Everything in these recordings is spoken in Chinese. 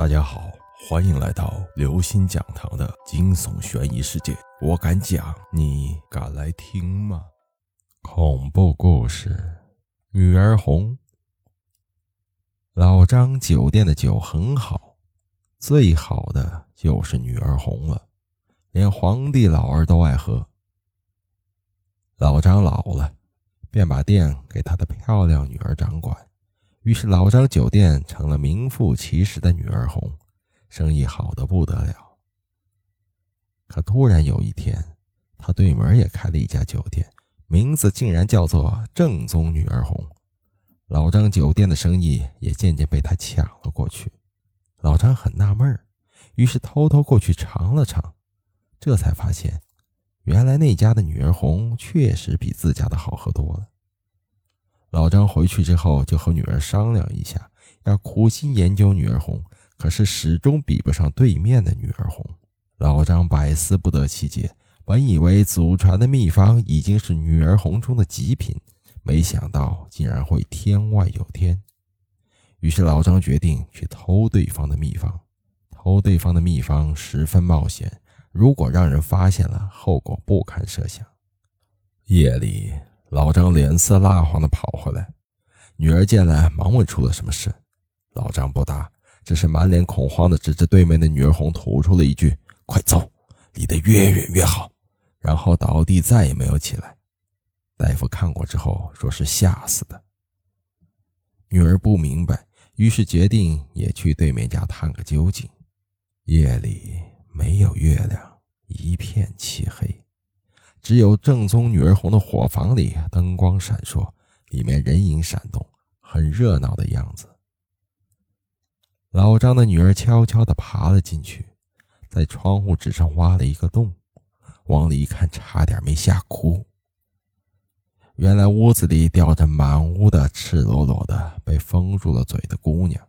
大家好，欢迎来到刘星讲堂的惊悚悬疑世界。我敢讲，你敢来听吗？恐怖故事，女儿红。老张酒店的酒很好，最好的就是女儿红了，连皇帝老儿都爱喝。老张老了，便把店给他的漂亮女儿掌管。于是，老张酒店成了名副其实的“女儿红”，生意好的不得了。可突然有一天，他对门也开了一家酒店，名字竟然叫做“正宗女儿红”。老张酒店的生意也渐渐被他抢了过去。老张很纳闷儿，于是偷偷过去尝了尝，这才发现，原来那家的女儿红确实比自家的好喝多了。老张回去之后，就和女儿商量一下，要苦心研究女儿红，可是始终比不上对面的女儿红。老张百思不得其解，本以为祖传的秘方已经是女儿红中的极品，没想到竟然会天外有天。于是老张决定去偷对方的秘方。偷对方的秘方十分冒险，如果让人发现了，后果不堪设想。夜里。老张脸色蜡黄的跑回来，女儿见了，忙问出了什么事。老张不答，只是满脸恐慌的指着对面的女儿红，吐出了一句：“快走，离得越远越好。”然后倒地，再也没有起来。大夫看过之后，说是吓死的。女儿不明白，于是决定也去对面家探个究竟。夜里没有月亮，只有正宗女儿红的火房里灯光闪烁，里面人影闪动，很热闹的样子。老张的女儿悄悄地爬了进去，在窗户纸上挖了一个洞，往里一看，差点没吓哭。原来屋子里吊着满屋的赤裸裸的被封住了嘴的姑娘，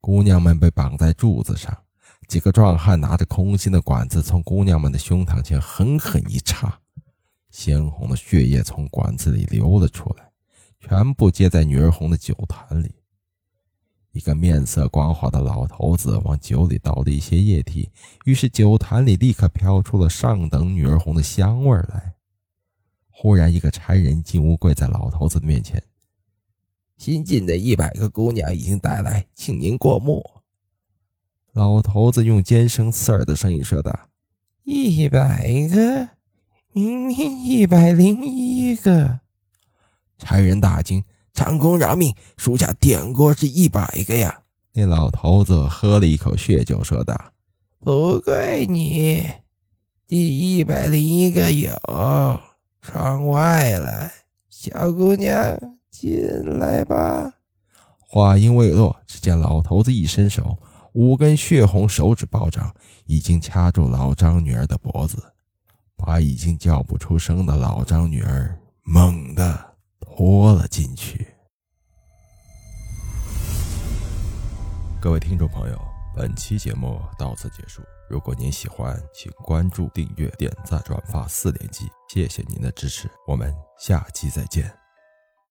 姑娘们被绑在柱子上。几个壮汉拿着空心的管子，从姑娘们的胸膛前狠狠一插，鲜红的血液从管子里流了出来，全部接在女儿红的酒坛里。一个面色光滑的老头子往酒里倒了一些液体，于是酒坛里立刻飘出了上等女儿红的香味来。忽然，一个差人进屋，跪在老头子面前：“新进的一百个姑娘已经带来，请您过目。”老头子用尖声刺耳的声音说道：“一百个，明天一百零一个。”差人大惊：“长公饶命，属下点过是一百个呀！”那老头子喝了一口血酒，说道：“不怪你，第一百零一个有，窗外了，小姑娘进来吧。”话音未落，只见老头子一伸手。五根血红手指暴涨，已经掐住老张女儿的脖子，把已经叫不出声的老张女儿猛地拖了进去。各位听众朋友，本期节目到此结束。如果您喜欢，请关注、订阅、点赞、转发四连击，谢谢您的支持，我们下期再见。